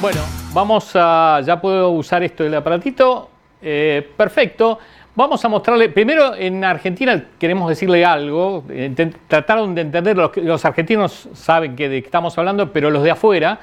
Bueno, vamos a, ya puedo usar esto del aparatito. Eh, perfecto. Vamos a mostrarle, primero en Argentina queremos decirle algo, trataron de entender, los, los argentinos saben que de qué estamos hablando, pero los de afuera,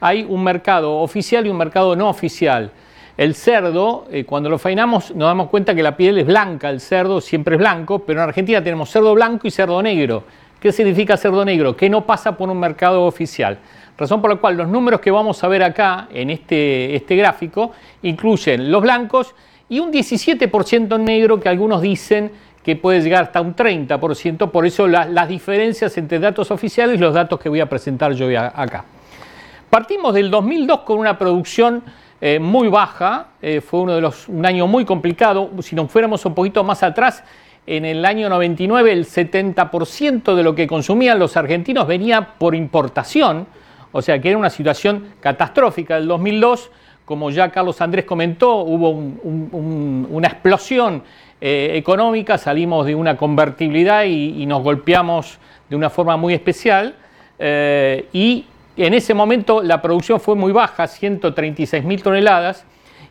hay un mercado oficial y un mercado no oficial. El cerdo, eh, cuando lo fainamos, nos damos cuenta que la piel es blanca, el cerdo siempre es blanco, pero en Argentina tenemos cerdo blanco y cerdo negro. ¿Qué significa cerdo negro? Que no pasa por un mercado oficial. Razón por la cual los números que vamos a ver acá en este, este gráfico incluyen los blancos y un 17% negro que algunos dicen que puede llegar hasta un 30%, por eso las diferencias entre datos oficiales y los datos que voy a presentar yo acá. Partimos del 2002 con una producción eh, muy baja, eh, fue uno de los, un año muy complicado, si nos fuéramos un poquito más atrás, en el año 99 el 70% de lo que consumían los argentinos venía por importación, o sea que era una situación catastrófica. El 2002, como ya Carlos Andrés comentó, hubo una explosión eh, económica, salimos de una convertibilidad y, nos golpeamos de una forma muy especial. Eh, y en ese momento la producción fue muy baja, 136 mil toneladas,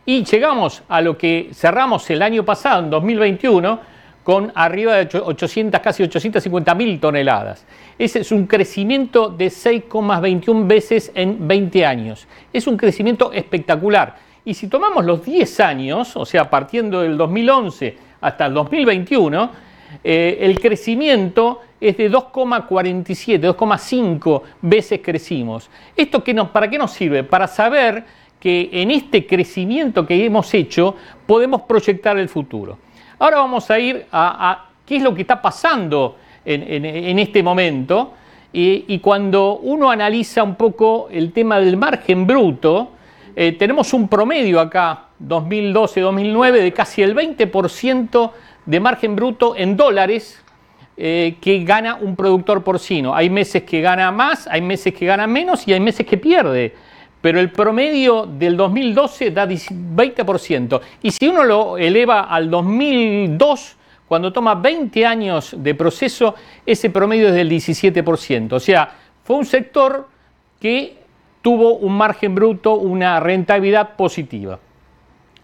y llegamos a lo que cerramos el año pasado, en 2021, con arriba de 800, casi 850 mil toneladas. Ese es un crecimiento de 6,21 veces en 20 años. Es un crecimiento espectacular. Y si tomamos los 10 años, o sea, partiendo del 2011 hasta el 2021, eh, el crecimiento es de 2,47, 2,5 veces crecimos. ¿Esto qué nos, para qué nos sirve? Para saber que en este crecimiento que hemos hecho podemos proyectar el futuro. Ahora vamos a ir a, qué es lo que está pasando en, este momento. Y, cuando uno analiza un poco el tema del margen bruto, eh, tenemos un promedio acá, 2012-2009, de casi el 20% de margen bruto en dólares eh, que gana un productor porcino. Hay meses que gana más, hay meses que gana menos y hay meses que pierde pero el promedio del 2012 da 20%. Y si uno lo eleva al 2002, cuando toma 20 años de proceso, ese promedio es del 17%. O sea, fue un sector que tuvo un margen bruto, una rentabilidad positiva.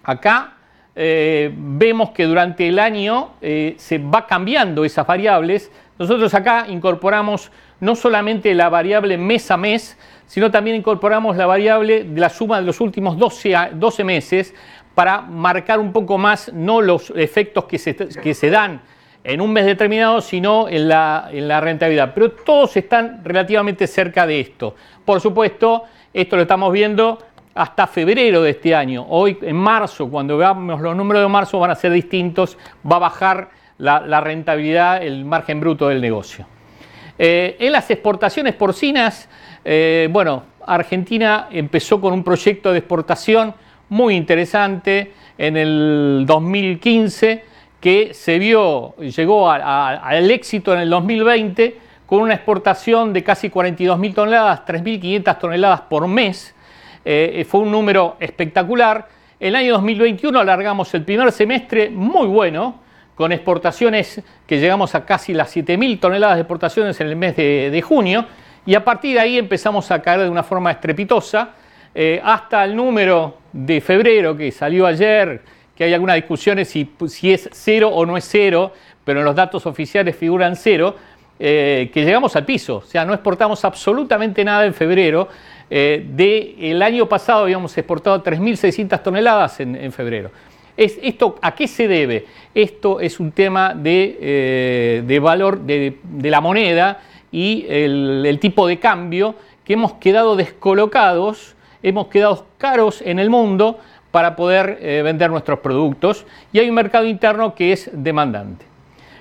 Acá eh, vemos que durante el año eh, se va cambiando esas variables. Nosotros acá incorporamos no solamente la variable mes a mes, sino también incorporamos la variable de la suma de los últimos 12, 12 meses para marcar un poco más no los efectos que se, que se dan en un mes determinado, sino en la, en la, rentabilidad. Pero todos están relativamente cerca de esto. Por supuesto, esto lo estamos viendo hasta febrero de este año. Hoy, en marzo, cuando veamos los números de marzo, van a ser distintos, va a bajar la, rentabilidad, el margen bruto del negocio. Eh, en las exportaciones porcinas, eh, bueno, Argentina empezó con un proyecto de exportación muy interesante en el 2015 que se vio, llegó al éxito en el 2020 con una exportación de casi 42.000 toneladas, 3.500 toneladas por mes. Eh, fue un número espectacular. El año 2021 alargamos el primer semestre muy bueno, con exportaciones que llegamos a casi las 7.000 toneladas de exportaciones en el mes de junio y a partir de ahí empezamos a caer de una forma estrepitosa eh, hasta el número de febrero que salió ayer, que hay algunas discusiones si, es cero o no es cero, pero en los datos oficiales figuran cero, eh, que llegamos al piso, o sea, no exportamos absolutamente nada en febrero. Eh, de el año pasado habíamos exportado 3.600 toneladas en, febrero. Es, ¿Esto a qué se debe? Esto es un tema de, de valor de, de la moneda y el, tipo de cambio que hemos quedado descolocados, hemos quedado caros en el mundo para poder eh, vender nuestros productos y hay un mercado interno que es demandante.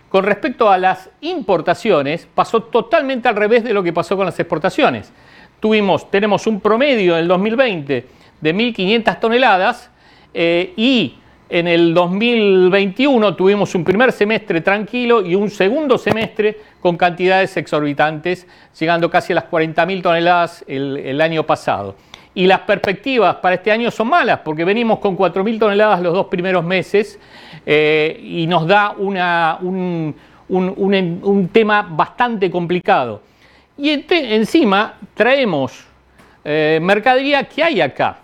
Con respecto a las importaciones, pasó totalmente al revés de lo que pasó con las exportaciones. Tuvimos, tenemos un promedio en el 2020 de 1.500 toneladas eh, y en el 2021 tuvimos un primer semestre tranquilo y un segundo semestre con cantidades exorbitantes, llegando casi a las 40.000 toneladas el, año pasado. y las perspectivas para este año son malas, porque venimos con 4.000 toneladas los dos primeros meses eh, y nos da un, tema bastante complicado. Y encima traemos eh, mercadería que hay acá.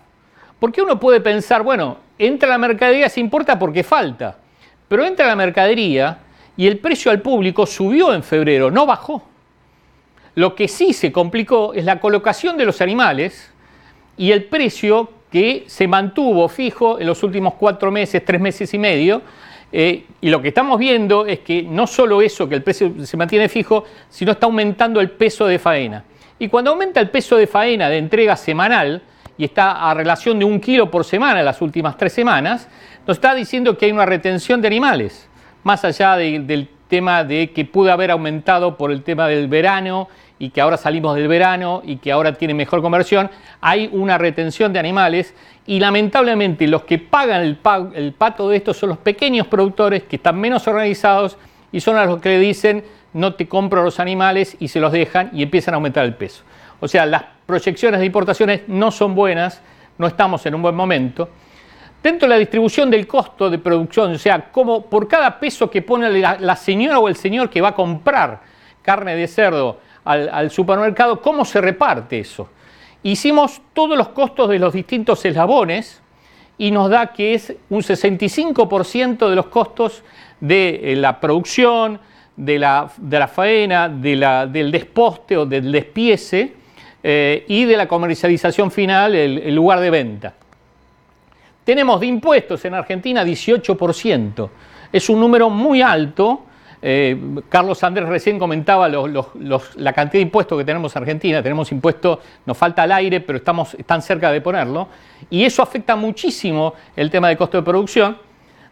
Porque uno puede pensar, bueno, entra la mercadería, se importa porque falta, pero entra la mercadería y el precio al público subió en febrero, no bajó. Lo que sí se complicó es la colocación de los animales y el precio que se mantuvo fijo en los últimos cuatro meses, tres meses y medio. Eh, y lo que estamos viendo es que no solo eso, que el precio se mantiene fijo, sino está aumentando el peso de faena. Y cuando aumenta el peso de faena de entrega semanal, y está a relación de un kilo por semana las últimas tres semanas, nos está diciendo que hay una retención de animales, más allá del tema de que pudo haber aumentado por el tema del verano y que ahora salimos del verano y que ahora tiene mejor conversión, hay una retención de animales y lamentablemente los que pagan el, el pato de estos son los pequeños productores que están menos organizados y son a los que le dicen no te compro los animales y se los dejan y empiezan a aumentar el peso. O sea, las proyecciones de importaciones no son buenas, no estamos en un buen momento. Dentro de la distribución del costo de producción, o sea, como por cada peso que pone la, señora o el señor que va a comprar carne de cerdo al, supermercado, ¿cómo se reparte eso? Hicimos todos los costos de los distintos eslabones y nos da que es un 65% de los costos de eh, la producción, de la, faena, del desposte o del despiece eh, y de la comercialización final, el, lugar de venta. Tenemos de impuestos en Argentina 18%. Es un número muy alto. Eh, Carlos Andrés recién comentaba la cantidad de impuestos que tenemos en Argentina. Tenemos impuestos, nos falta el aire, pero estamos tan cerca de ponerlo. Y eso afecta muchísimo el tema de costo de producción.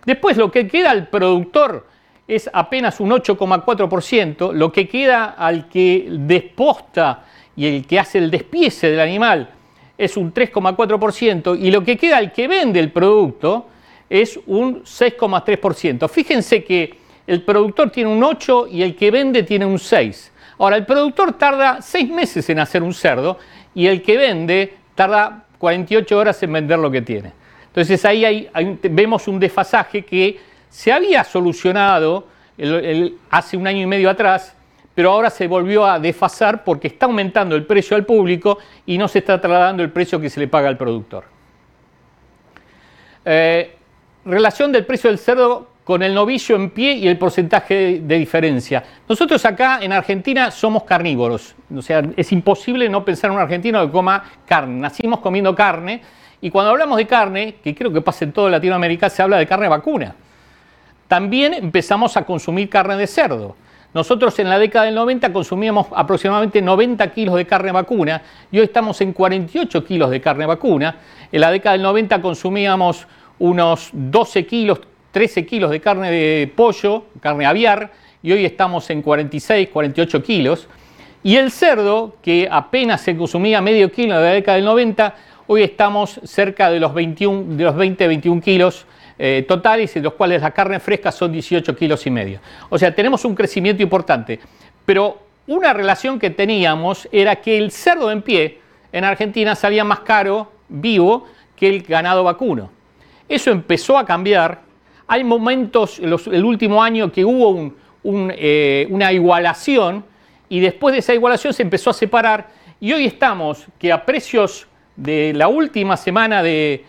Después, lo que queda al productor es apenas un 8,4%. Lo que queda al que desposta y el que hace el despiece del animal es un 3,4% y lo que queda al que vende el producto es un 6,3%. Fíjense que el productor tiene un 8 y el que vende tiene un 6. Ahora, el productor tarda 6 meses en hacer un cerdo y el que vende tarda 48 horas en vender lo que tiene. Entonces ahí vemos un desfasaje que se había solucionado hace un año y medio atrás pero ahora se volvió a desfasar porque está aumentando el precio al público y no se está trasladando el precio que se le paga al productor. Eh, relación del precio del cerdo con el novillo en pie y el porcentaje de, diferencia. Nosotros acá en Argentina somos carnívoros, o sea, es imposible no pensar en un argentino que coma carne. Nacimos comiendo carne y cuando hablamos de carne, que creo que pasa en toda Latinoamérica, se habla de carne vacuna. También empezamos a consumir carne de cerdo. Nosotros en la década del 90 consumíamos aproximadamente 90 kilos de carne vacuna y hoy estamos en 48 kilos de carne vacuna. En la década del 90 consumíamos unos 12 kilos, 13 kilos de carne de pollo, carne aviar, y hoy estamos en 46, 48 kilos. Y el cerdo, que apenas se consumía medio kilo en la década del 90, hoy estamos cerca de los, 21, de los 20, 21 kilos eh, totales, de los cuales la carne fresca son 18 kilos y medio. O sea, tenemos un crecimiento importante. Pero una relación que teníamos era que el cerdo en pie en Argentina salía más caro vivo que el ganado vacuno. Eso empezó a cambiar. Hay momentos, el último año, que hubo eh, una igualación y después de esa igualación se empezó a separar y hoy estamos que a precios de la última semana de,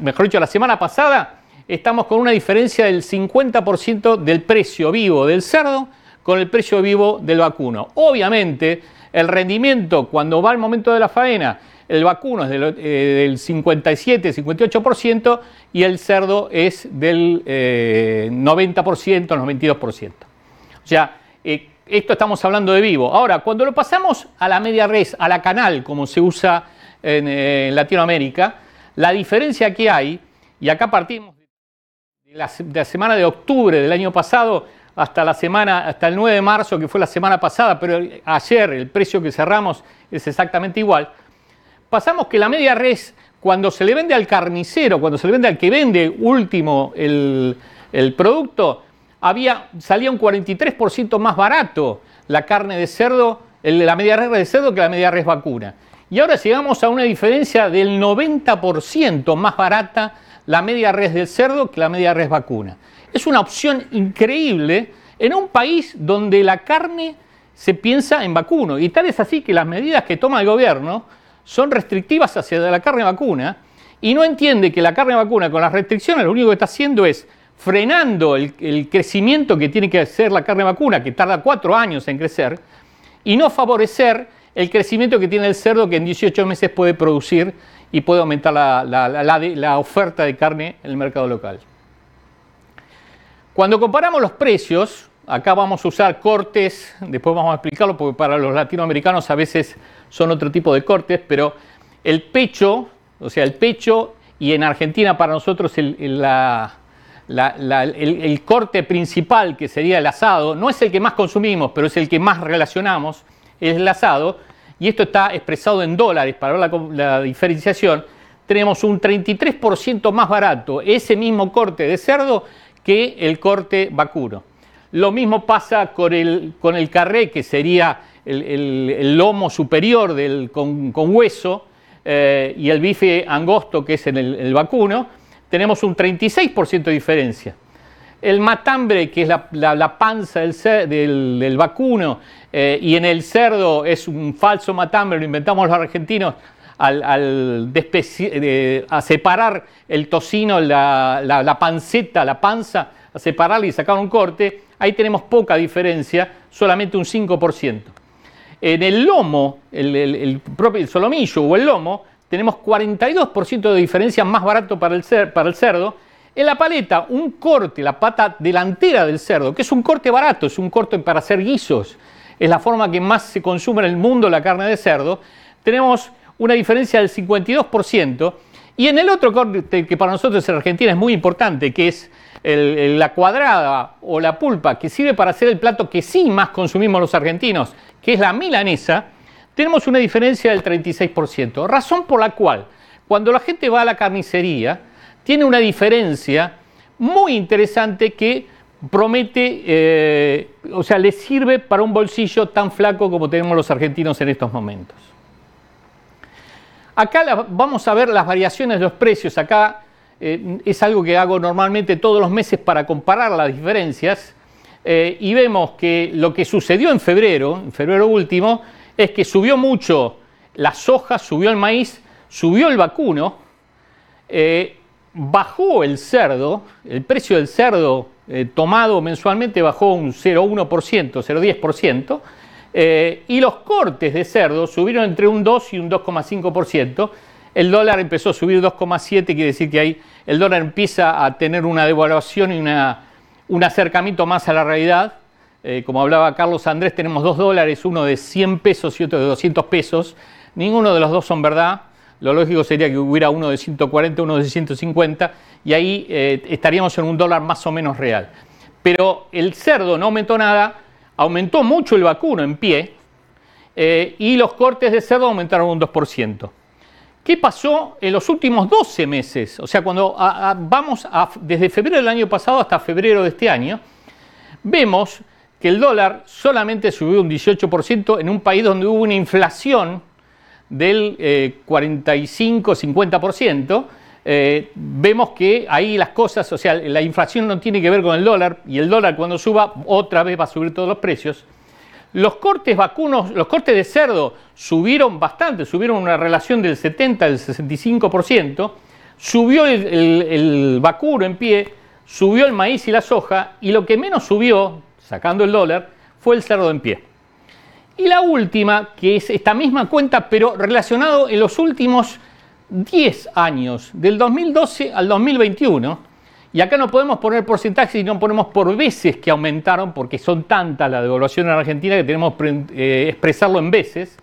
mejor dicho, la semana pasada, estamos con una diferencia del 50% del precio vivo del cerdo con el precio vivo del vacuno. Obviamente, el rendimiento cuando va el momento de la faena, el vacuno es del, 57, eh, 58% y el cerdo es del 90%, eh, 92%. O sea, eh, esto estamos hablando de vivo. Ahora, cuando lo pasamos a la media res, a la canal, como se usa en Latinoamérica, la diferencia que hay, y acá partimos de la, semana de octubre del año pasado hasta la semana, hasta el 9 de marzo, que fue la semana pasada, pero ayer el precio que cerramos es exactamente igual. Pasamos que la media res, cuando se le vende al carnicero, cuando se le vende al que vende último el, producto, había, salía un 43% más barato la carne de cerdo, la media res de cerdo que la media res vacuna. y ahora llegamos a una diferencia del 90% más barata la media res del cerdo que la media res vacuna. Es una opción increíble en un país donde la carne se piensa en vacuno. Y tal es así que las medidas que toma el gobierno son restrictivas hacia la carne vacuna y no entiende que la carne vacuna con las restricciones lo único que está haciendo es frenando el, crecimiento que tiene que hacer la carne vacuna, que tarda cuatro años en crecer, y no favorecer el crecimiento que tiene el cerdo que en 18 meses puede producir y puede aumentar la, oferta de carne en el mercado local. Cuando comparamos los precios, acá vamos a usar cortes, después vamos a explicarlo porque para los latinoamericanos a veces son otro tipo de cortes, pero el pecho, o sea, el pecho y en Argentina para nosotros el, corte principal, que sería el asado, no es el que más consumimos, pero es el que más relacionamos, es el asado, y esto está expresado en dólares para ver la, diferenciación, tenemos un 33% más barato ese mismo corte de cerdo que el corte vacuno. Lo mismo pasa con el, con el carré, que sería el, lomo superior del, con, hueso, eh, y el bife angosto, que es en el, vacuno, tenemos un 36% de diferencia. El matambre, que es la, panza del, del, vacuno, eh, y en el cerdo es un falso matambre, lo inventamos los argentinos al, a separar el tocino, la, panceta, la panza, a separarla y sacar un corte, ahí tenemos poca diferencia, solamente un 5%. En el lomo, el, propio solomillo o el lomo, tenemos 42% de diferencia más barato para el, para el cerdo. En la paleta, un corte, la pata delantera del cerdo, que es un corte barato, es un corte para hacer guisos, es la forma que más se consume en el mundo la carne de cerdo, tenemos una diferencia del 52%. Y en el otro corte que para nosotros en Argentina es muy importante, que es la cuadrada o la pulpa, que sirve para hacer el plato que sí más consumimos los argentinos, que es la milanesa, tenemos una diferencia del 36%. Razón por la cual cuando la gente va a la carnicería, tiene una diferencia muy interesante que promete, eh, o sea, le sirve para un bolsillo tan flaco como tenemos los argentinos en estos momentos. Acá vamos a ver las variaciones de los precios. Acá eh, es algo que hago normalmente todos los meses para comparar las diferencias. Eh, y vemos que lo que sucedió en febrero, en febrero último, es que subió mucho la soja, subió el maíz, subió el vacuno, eh, bajó el cerdo, el precio del cerdo tomado mensualmente bajó un 0,1%, 0,10%, eh, y los cortes de cerdo subieron entre un 2 y un 2,5%. El dólar empezó a subir 2,7, quiere decir que ahí el dólar empieza a tener una devaluación y un acercamiento más a la realidad. Eh, como hablaba Carlos Andrés, tenemos dos dólares, uno de 100 pesos y otro de 200 pesos. Ninguno de los dos son verdad. Lo lógico sería que hubiera uno de 140, uno de 150, y ahí eh, estaríamos en un dólar más o menos real. Pero el cerdo no aumentó nada, aumentó mucho el vacuno en pie eh, y los cortes de cerdo aumentaron un 2%. ¿Qué pasó en los últimos 12 meses? O sea, cuando vamos desde febrero del año pasado hasta febrero de este año, vemos que el dólar solamente subió un 18% en un país donde hubo una inflación del 45-50%, eh, vemos que ahí las cosas, o sea, la inflación no tiene que ver con el dólar y el dólar cuando suba otra vez va a subir todos los precios. Los cortes vacunos, los cortes de cerdo subieron bastante, subieron una relación del 70 al 65%, subió el, el vacuno en pie, subió el maíz y la soja y lo que menos subió, sacando el dólar, fue el cerdo en pie. Y la última, que es esta misma cuenta, pero relacionado en los últimos 10 años, del 2012 al 2021, y acá no podemos poner porcentajes y no ponemos por veces que aumentaron, porque son tantas la devaluación en Argentina que tenemos que eh, expresarlo en veces,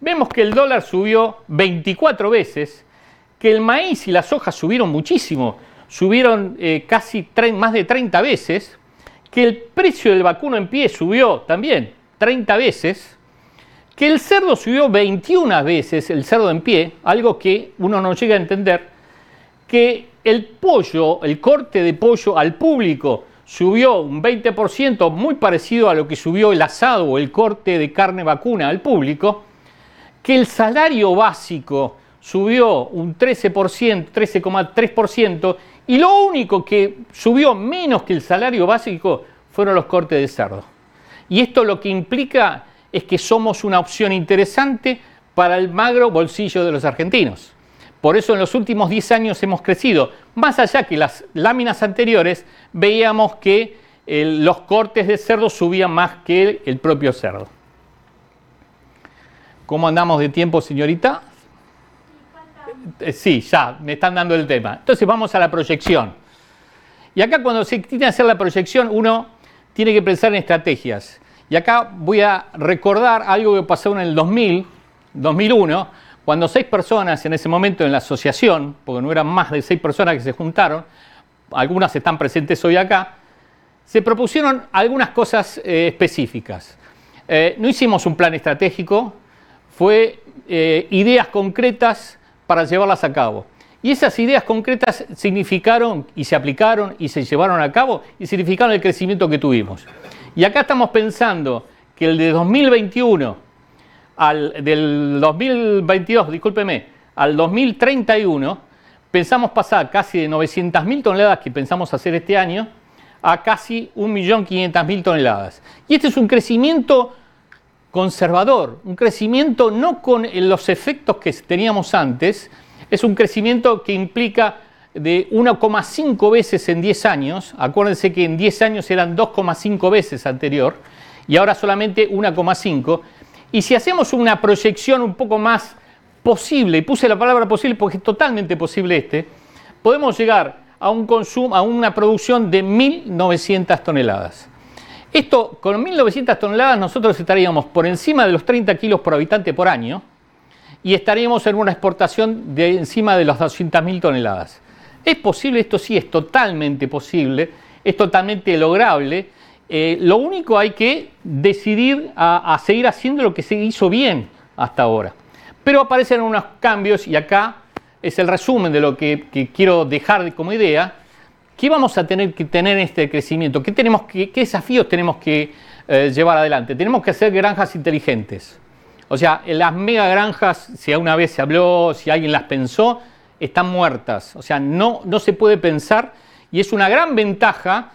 vemos que el dólar subió 24 veces, que el maíz y la soja subieron muchísimo, subieron eh, casi más de 30 veces, que el precio del vacuno en pie subió también 30 veces, que el cerdo subió 21 veces, el cerdo en pie, algo que uno no llega a entender, que el pollo, el corte de pollo al público subió un 20%, muy parecido a lo que subió el asado o el corte de carne vacuna al público, que el salario básico subió un 13%, 13,3%, y lo único que subió menos que el salario básico fueron los cortes de cerdo. Y esto lo que implica es que somos una opción interesante para el magro bolsillo de los argentinos. Por eso en los últimos 10 años hemos crecido. Más allá que las láminas anteriores, veíamos que eh, los cortes de cerdo subían más que el propio cerdo. ¿Cómo andamos de tiempo, señorita? Eh, sí, ya, me están dando el tema. Entonces vamos a la proyección. Y acá cuando se tiene que hacer la proyección, uno tiene que pensar en estrategias. Y acá voy a recordar algo que pasó en el 2000, 2001, cuando seis personas en ese momento en la asociación, porque no eran más de seis personas que se juntaron, algunas están presentes hoy acá, se propusieron algunas cosas eh, específicas. Eh, no hicimos un plan estratégico, fue ideas concretas para llevarlas a cabo. Y esas ideas concretas significaron y se aplicaron y se llevaron a cabo y significaron el crecimiento que tuvimos. Y acá estamos pensando que el de 2021 del 2022, discúlpeme, al 2031 pensamos pasar casi de 900.000 toneladas que pensamos hacer este año a casi 1.500.000 toneladas. Y este es un crecimiento conservador, un crecimiento no con los efectos que teníamos antes, es un crecimiento que implica de 1,5 veces en 10 años, acuérdense que en 10 años eran 2,5 veces anterior, y ahora solamente 1,5, y si hacemos una proyección un poco más posible, y puse la palabra posible porque es totalmente posible este, podemos llegar a un consumo, a una producción de 1.900 toneladas. Esto, con 1.900 toneladas, nosotros estaríamos por encima de los 30 kilos por habitante por año y estaríamos en una exportación de encima de las 200.000 toneladas. ¿Es posible? Esto sí, es totalmente posible, es totalmente lograble. Eh, lo único hay que decidir a, seguir haciendo lo que se hizo bien hasta ahora. Pero aparecen unos cambios y acá es el resumen de lo que quiero dejar como idea ¿Qué vamos a tener que tener en este crecimiento? ¿Qué, tenemos qué desafíos tenemos que eh, llevar adelante? Tenemos que hacer granjas inteligentes. O sea, las mega granjas, si alguna vez se habló, si alguien las pensó, están muertas. O sea, no, no se puede pensar y es una gran ventaja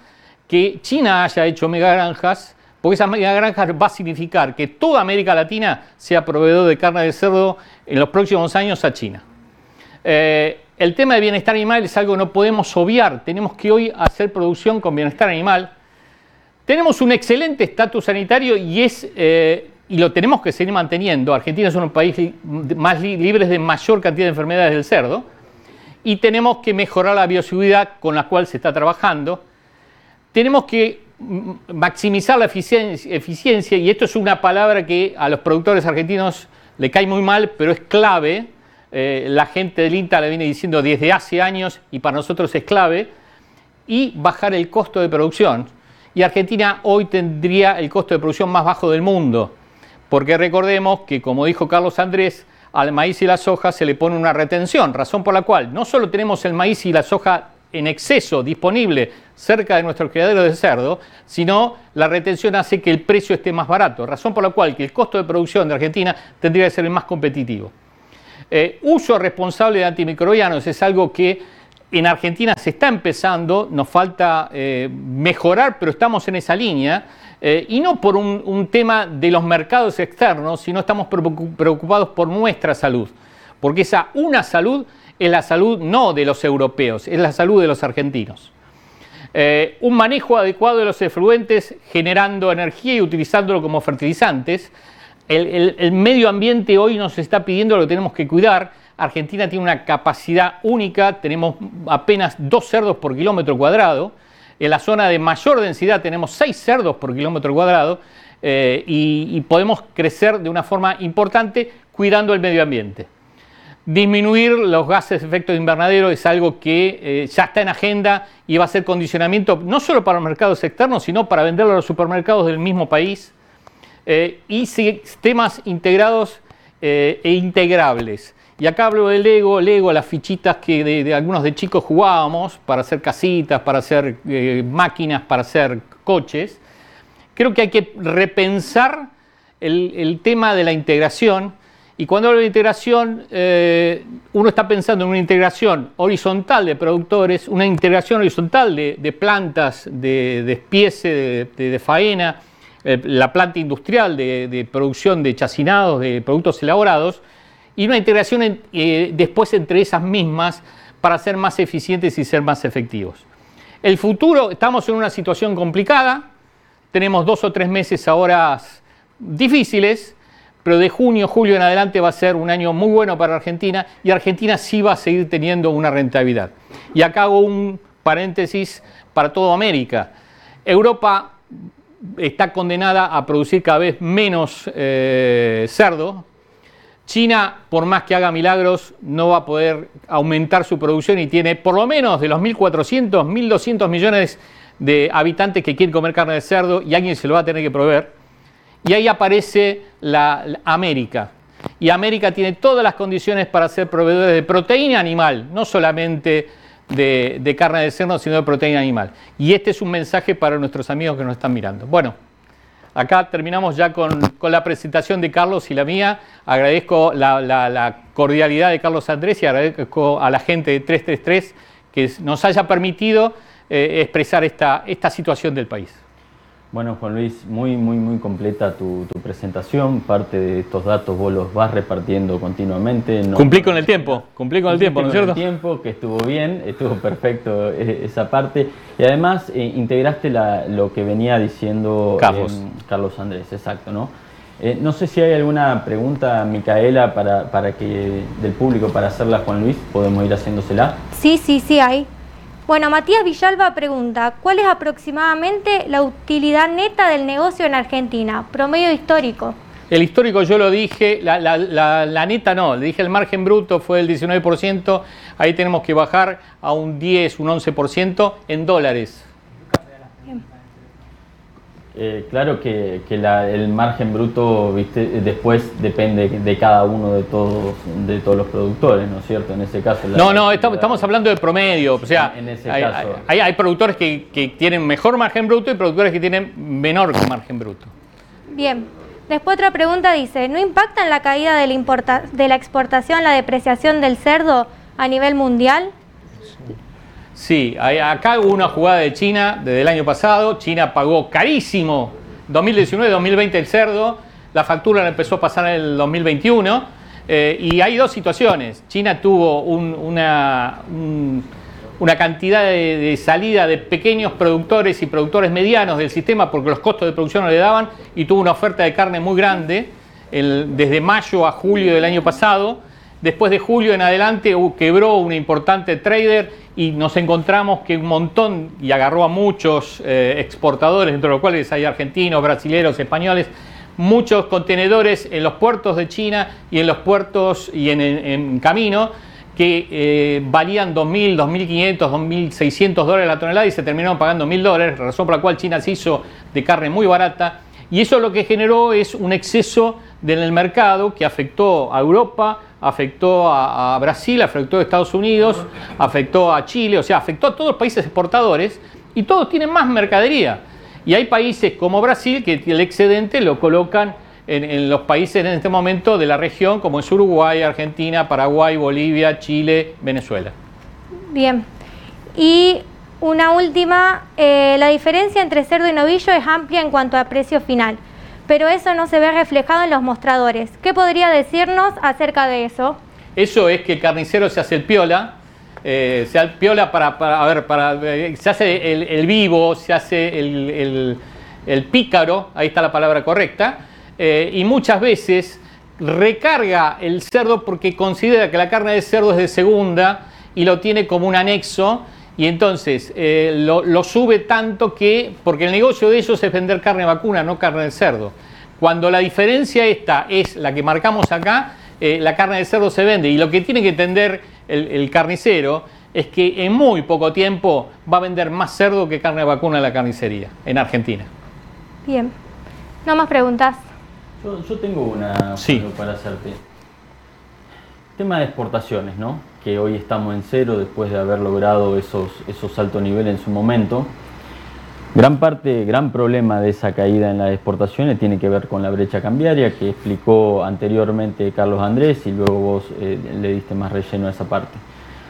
que China haya hecho mega granjas, porque esas mega granjas va a significar que toda América Latina sea proveedor de carne de cerdo en los próximos años a China. Eh, el tema de bienestar animal es algo que no podemos obviar. Tenemos que hoy hacer producción con bienestar animal. Tenemos un excelente estatus sanitario y, es, eh, y lo tenemos que seguir manteniendo. Argentina es uno de los más de mayor cantidad de enfermedades del cerdo. Y tenemos que mejorar la bioseguridad con la cual se está trabajando. Tenemos que maximizar la eficiencia, y esto es una palabra que a los productores argentinos le cae muy mal, pero es clave eh, la gente del INTA le viene diciendo desde hace años y para nosotros es clave, y bajar el costo de producción. Y Argentina hoy tendría el costo de producción más bajo del mundo, porque recordemos que, como dijo Carlos Andrés, al maíz y la soja se le pone una retención, razón por la cual no solo tenemos el maíz y la soja en exceso disponible cerca de nuestro criadero de cerdo, sino la retención hace que el precio esté más barato, razón por la cual que el costo de producción de Argentina tendría que ser el más competitivo. Eh, uso responsable de antimicrobianos es algo que en Argentina se está empezando, nos falta eh, mejorar, pero estamos en esa línea, eh, y no por un, tema de los mercados externos, sino estamos preocupados por nuestra salud, porque esa una salud es la salud no de los europeos, es la salud de los argentinos. un manejo adecuado de los efluentes generando energía y utilizándolo como fertilizantes, el, medio ambiente hoy nos está pidiendo lo tenemos que cuidar. Argentina tiene una capacidad única, tenemos apenas dos cerdos por kilómetro cuadrado. En la zona de mayor densidad tenemos seis cerdos por kilómetro cuadrado eh, y, podemos crecer de una forma importante cuidando el medio ambiente. Disminuir los gases de efecto de invernadero es algo que eh, ya está en agenda y va a ser condicionamiento no solo para los mercados externos, sino para venderlo a los supermercados del mismo país. Eh, y sistemas integrados eh, e integrables. Y acá hablo del Lego, Lego, las fichitas que de, algunos de chicos jugábamos para hacer casitas, para hacer máquinas, para hacer coches. Creo que hay que repensar el, tema de la integración Y cuando hablo de integración, eh, uno está pensando en una integración horizontal de productores, una integración horizontal de, plantas, de despiece, de, faena, eh, la planta industrial de, producción de chacinados, de productos elaborados, y una integración eh, después entre esas mismas para ser más eficientes y ser más efectivos. El futuro, estamos en una situación complicada, tenemos dos o tres meses ahora difíciles, pero de junio, julio en adelante va a ser un año muy bueno para Argentina y Argentina sí va a seguir teniendo una rentabilidad. Y acá hago un paréntesis para toda América. Europa está condenada a producir cada vez menos eh, cerdo. China, por más que haga milagros, no va a poder aumentar su producción y tiene por lo menos de los 1.400, 1.200 millones de habitantes que quieren comer carne de cerdo y alguien se lo va a tener que proveer. Y ahí aparece la, América. Y América tiene todas las condiciones para ser proveedores de proteína animal, no solamente de, carne de cerdo, sino de proteína animal. Y este es un mensaje para nuestros amigos que nos están mirando. Bueno, acá terminamos ya con, la presentación de Carlos y la mía. Agradezco la, cordialidad de Carlos Andrés y agradezco a la gente de 333 que nos haya permitido eh, expresar esta, esta situación del país. Bueno, Juan Luis, muy, muy, muy completa tu, presentación. Parte de estos datos vos los vas repartiendo continuamente. cumplí con el tiempo, cumplí con el tiempo, ¿no es cierto? el tiempo, que estuvo bien, estuvo perfecto e, esa parte. Y además eh, integraste lo que venía diciendo Carlos. Em, Carlos Andrés, exacto, ¿no? Eh, no sé si hay alguna pregunta, Micaela, para, para que, del público para hacerla Juan Luis. Podemos ir haciéndosela. Sí, sí, sí hay. Bueno, Matías Villalba pregunta, ¿cuál es aproximadamente la utilidad neta del negocio en Argentina? Promedio histórico. El histórico yo lo dije, la, neta no, le dije el margen bruto fue el 19%, ahí tenemos que bajar a un 10, un 11% en dólares. Eh, claro que, el margen bruto ¿viste? después depende de cada uno de todos, de todos los productores, ¿no es cierto? En ese caso. no, no, estamos, hablando de promedio. O sea, hay, productores que, tienen mejor margen bruto y productores que tienen menor margen bruto. Bien. Después otra pregunta dice, ¿no impacta en la caída de la, de la exportación la depreciación del cerdo a nivel mundial? Sí, acá hubo una jugada de China desde el año pasado. China pagó carísimo 2019-2020 el cerdo. La factura la empezó a pasar en el 2021. Eh, y hay dos situaciones. China tuvo una, una, cantidad de, salida de pequeños productores y productores medianos del sistema porque los costos de producción no le daban y tuvo una oferta de carne muy grande desde mayo a julio del año pasado. Después de julio en adelante quebró un importante trader y nos encontramos que un montón, y agarró a muchos eh, exportadores, entre los cuales hay argentinos, brasileños, españoles, muchos contenedores en los puertos de China y en los puertos y en, camino que eh, valían 2.000, 2.500, 2.600 dólares la tonelada y se terminaron pagando 1.000 dólares, razón por la cual China se hizo de carne muy barata. Y eso lo que generó es un exceso en el mercado que afectó a Europa, afectó a, Brasil, afectó a Estados Unidos, afectó a Chile, o sea, afectó a todos los países exportadores y todos tienen más mercadería. Y hay países como Brasil que el excedente lo colocan en, los países en este momento de la región, como es Uruguay, Argentina, Paraguay, Bolivia, Chile, Venezuela. Bien. Y una última, eh, la diferencia entre cerdo y novillo es amplia en cuanto a precio final pero eso no se ve reflejado en los mostradores. ¿Qué podría decirnos acerca de eso? Eso es que el carnicero se hace el piola, eh, se hace el piola para, a ver, para, eh, se hace el, vivo, se hace el, pícaro, ahí está la palabra correcta, eh, y muchas veces recarga el cerdo porque considera que la carne de cerdo es de segunda y lo tiene como un anexo y entonces eh, lo, sube tanto que, porque el negocio de ellos es vender carne vacuna, no carne de cerdo. Cuando la diferencia esta es la que marcamos acá, eh, la carne de cerdo se vende. Y lo que tiene que entender el, carnicero es que en muy poco tiempo va a vender más cerdo que carne vacuna en la carnicería, en Argentina. Bien. ¿No más preguntas? Yo, tengo una para hacerte. Tema de exportaciones, ¿no? Que hoy estamos en cero después de haber logrado esos, esos altos niveles en su momento. Gran parte, gran problema de esa caída en las exportaciones tiene que ver con la brecha cambiaria que explicó anteriormente Carlos Andrés y luego vos eh, le diste más relleno a esa parte.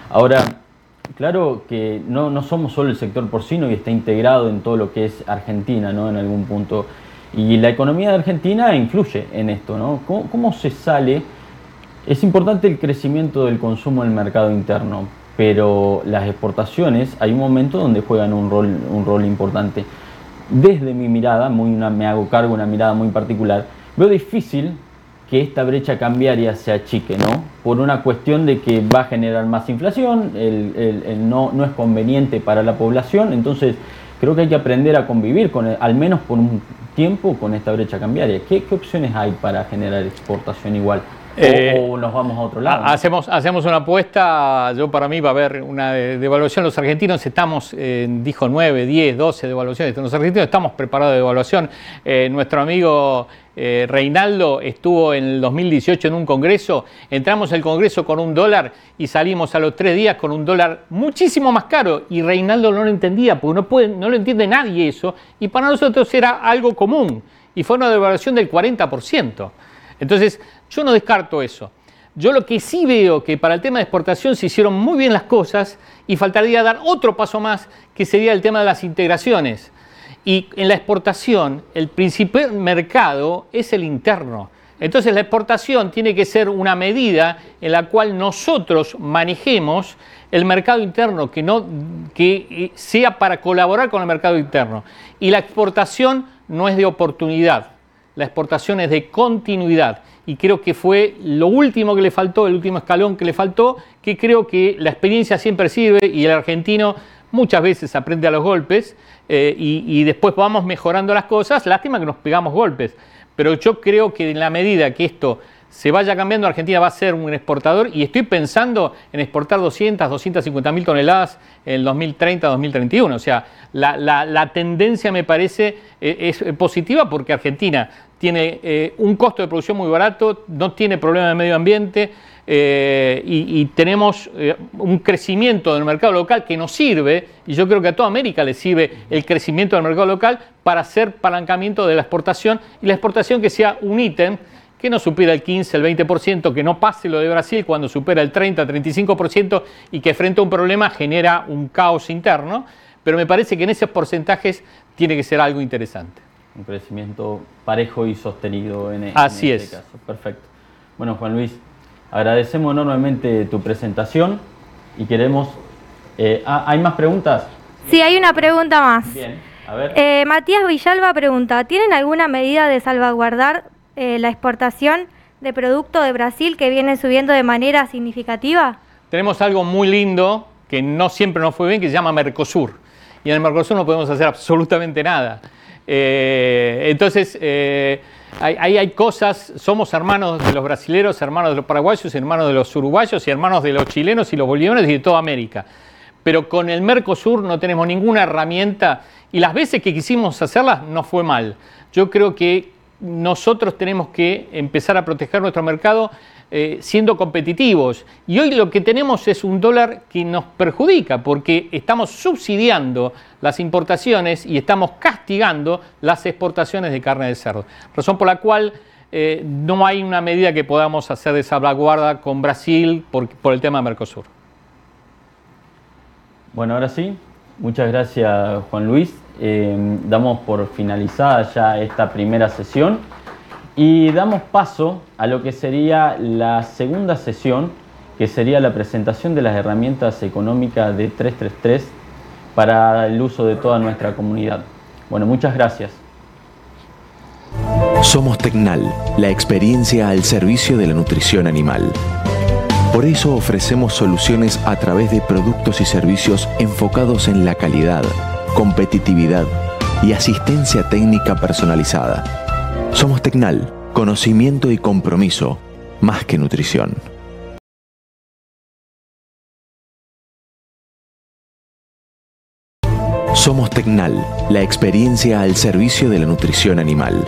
Ahora, claro que no, no, somos solo el sector porcino y está integrado en todo lo que es Argentina, ¿no? En algún punto. Y la economía de Argentina influye en esto, ¿no? ¿Cómo, cómo se sale? Es importante el crecimiento del consumo en el mercado interno, pero las exportaciones hay un momento donde juegan un rol, un rol importante. Desde mi mirada, muy me hago cargo una mirada muy particular, veo difícil que esta brecha cambiaria se achique, ¿no? Por una cuestión de que va a generar más inflación, el, no, no es conveniente para la población, entonces creo que hay que aprender a convivir, con al menos por un tiempo, con esta brecha cambiaria. ¿Qué, ¿Qué opciones hay para generar exportación igual? Eh, o, nos vamos a otro lado. Hacemos, hacemos una apuesta, yo para mí va a haber una devaluación. Los argentinos estamos, dijo 9, 10, 12 devaluaciones. Los argentinos estamos preparados de devaluación. Eh, nuestro amigo eh, Reinaldo estuvo en el 2018 en un congreso. Entramos al congreso con un dólar y salimos a los tres días con un dólar muchísimo más caro. Y Reinaldo no lo entendía, porque no, puede, no lo entiende nadie eso. Y para nosotros era algo común. Y fue una devaluación del 40%. Entonces, yo no descarto eso. Yo lo que sí veo que para el tema de exportación se hicieron muy bien las cosas y faltaría dar otro paso más, que sería el tema de las integraciones. Y en la exportación, el principal mercado es el interno. Entonces la exportación tiene que ser una medida en la cual nosotros manejemos el mercado interno, que, no, que eh, sea para colaborar con el mercado interno. Y la exportación no es de oportunidad, la exportación es de continuidad y creo que fue lo último que le faltó, el último escalón que le faltó, que creo que la experiencia siempre sirve y el argentino muchas veces aprende a los golpes eh, y, después vamos mejorando las cosas. Lástima que nos pegamos golpes, pero yo creo que en la medida que esto se vaya cambiando, Argentina va a ser un exportador y estoy pensando en exportar 200, 250 mil toneladas en el 2030, 2031. O sea, la, tendencia me parece eh, es positiva porque Argentina tiene eh, un costo de producción muy barato, no tiene problema de medio ambiente eh, y, tenemos eh, un crecimiento del mercado local que nos sirve, y yo creo que a toda América le sirve el crecimiento del mercado local para hacer palancamiento de la exportación y la exportación que sea un ítem que no supera el 15, el 20%, que no pase lo de Brasil cuando supera el 30, 35% y que frente a un problema genera un caos interno, pero me parece que en esos porcentajes tiene que ser algo interesante un crecimiento parejo y sostenido en, Así este caso. Perfecto. Bueno, Juan Luis, agradecemos enormemente tu presentación y queremos... Eh, ah, ¿Hay más preguntas? Sí, hay una pregunta más. Bien, a ver. Eh, Matías Villalba pregunta, ¿tienen alguna medida de salvaguardar eh, la exportación de producto de Brasil que viene subiendo de manera significativa? Tenemos algo muy lindo que no siempre nos fue bien, que se llama Mercosur. Y en el Mercosur no podemos hacer absolutamente nada. Eh, entonces, eh, ahí hay, cosas, somos hermanos de los brasileros, hermanos de los paraguayos, hermanos de los uruguayos y hermanos de los chilenos y los bolivianos y de toda América. Pero con el Mercosur no tenemos ninguna herramienta y las veces que quisimos hacerlas no fue mal. Yo creo que nosotros tenemos que empezar a proteger nuestro mercado eh, siendo competitivos. Y hoy lo que tenemos es un dólar que nos perjudica porque estamos subsidiando las importaciones y estamos castigando las exportaciones de carne de cerdo. Razón por la cual eh, no hay una medida que podamos hacer de salvaguarda con Brasil por, el tema de Mercosur. Bueno, ahora sí, muchas gracias Juan Luis. Eh, damos por finalizada ya esta primera sesión. Y damos paso a lo que sería la segunda sesión, que sería la presentación de las herramientas económicas de 333 para el uso de toda nuestra comunidad. Bueno, muchas gracias. Somos Tecnal, la experiencia al servicio de la nutrición animal. Por eso ofrecemos soluciones a través de productos y servicios enfocados en la calidad, competitividad y asistencia técnica personalizada somos Tecnal, conocimiento y compromiso, más que nutrición. Somos Tecnal, la experiencia al servicio de la nutrición animal.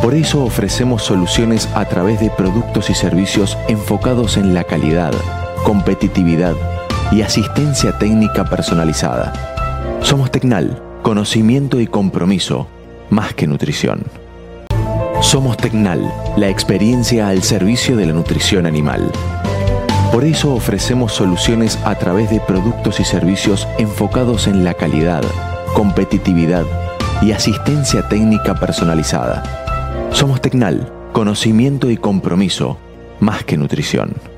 Por eso ofrecemos soluciones a través de productos y servicios enfocados en la calidad, competitividad y asistencia técnica personalizada. Somos Tecnal, conocimiento y compromiso, más que nutrición. Somos Tecnal, la experiencia al servicio de la nutrición animal. Por eso ofrecemos soluciones a través de productos y servicios enfocados en la calidad, competitividad y asistencia técnica personalizada. Somos Tecnal, conocimiento y compromiso, más que nutrición.